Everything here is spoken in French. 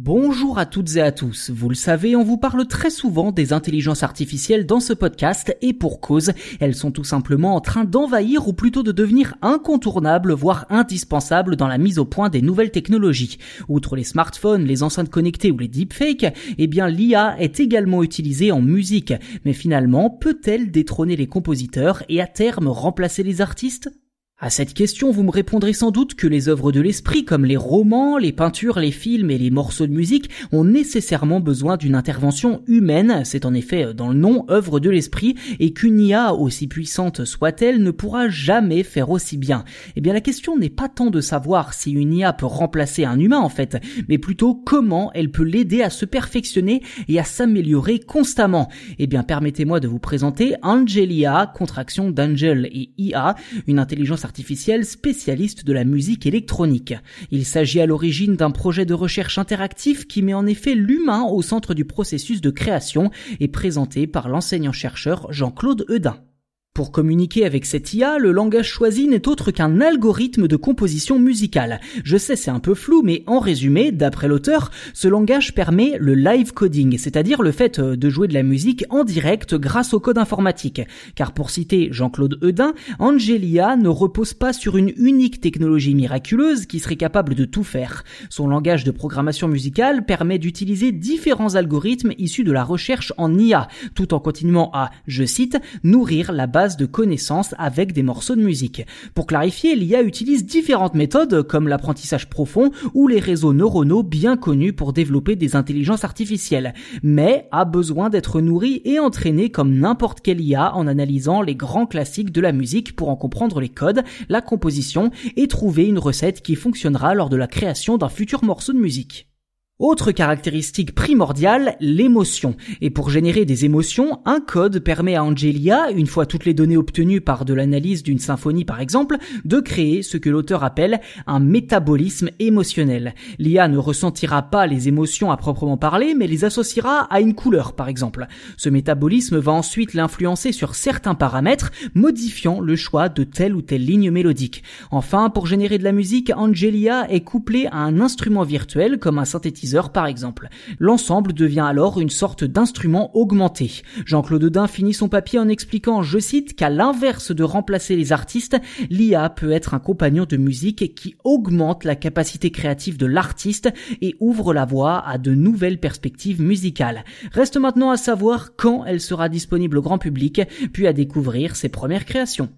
Bonjour à toutes et à tous. Vous le savez, on vous parle très souvent des intelligences artificielles dans ce podcast et pour cause, elles sont tout simplement en train d'envahir ou plutôt de devenir incontournables, voire indispensables dans la mise au point des nouvelles technologies. Outre les smartphones, les enceintes connectées ou les deepfakes, eh bien l'IA est également utilisée en musique. Mais finalement, peut-elle détrôner les compositeurs et à terme remplacer les artistes? À cette question, vous me répondrez sans doute que les œuvres de l'esprit, comme les romans, les peintures, les films et les morceaux de musique, ont nécessairement besoin d'une intervention humaine, c'est en effet dans le nom œuvre de l'esprit, et qu'une IA, aussi puissante soit-elle, ne pourra jamais faire aussi bien. Eh bien la question n'est pas tant de savoir si une IA peut remplacer un humain en fait, mais plutôt comment elle peut l'aider à se perfectionner et à s'améliorer constamment. Eh bien permettez-moi de vous présenter Angelia, contraction d'Angel et IA, une intelligence artificielle spécialiste de la musique électronique. Il s'agit à l'origine d'un projet de recherche interactif qui met en effet l'humain au centre du processus de création et présenté par l'enseignant-chercheur Jean-Claude Eudin. Pour communiquer avec cette IA, le langage choisi n'est autre qu'un algorithme de composition musicale. Je sais c'est un peu flou, mais en résumé, d'après l'auteur, ce langage permet le live coding, c'est-à-dire le fait euh, de jouer de la musique en direct grâce au code informatique. Car pour citer Jean-Claude Eudin, Angelia ne repose pas sur une unique technologie miraculeuse qui serait capable de tout faire. Son langage de programmation musicale permet d'utiliser différents algorithmes issus de la recherche en IA, tout en continuant à, je cite, nourrir la base de connaissances avec des morceaux de musique. Pour clarifier, l'IA utilise différentes méthodes comme l'apprentissage profond ou les réseaux neuronaux bien connus pour développer des intelligences artificielles, mais a besoin d'être nourrie et entraînée comme n'importe quelle IA en analysant les grands classiques de la musique pour en comprendre les codes, la composition et trouver une recette qui fonctionnera lors de la création d'un futur morceau de musique. Autre caractéristique primordiale, l'émotion. Et pour générer des émotions, un code permet à Angelia, une fois toutes les données obtenues par de l'analyse d'une symphonie par exemple, de créer ce que l'auteur appelle un métabolisme émotionnel. L'IA ne ressentira pas les émotions à proprement parler, mais les associera à une couleur par exemple. Ce métabolisme va ensuite l'influencer sur certains paramètres, modifiant le choix de telle ou telle ligne mélodique. Enfin, pour générer de la musique, Angelia est couplée à un instrument virtuel comme un par exemple. L'ensemble devient alors une sorte d'instrument augmenté. Jean-Claude Dain finit son papier en expliquant, je cite, qu'à l'inverse de remplacer les artistes, l'IA peut être un compagnon de musique qui augmente la capacité créative de l'artiste et ouvre la voie à de nouvelles perspectives musicales. Reste maintenant à savoir quand elle sera disponible au grand public, puis à découvrir ses premières créations.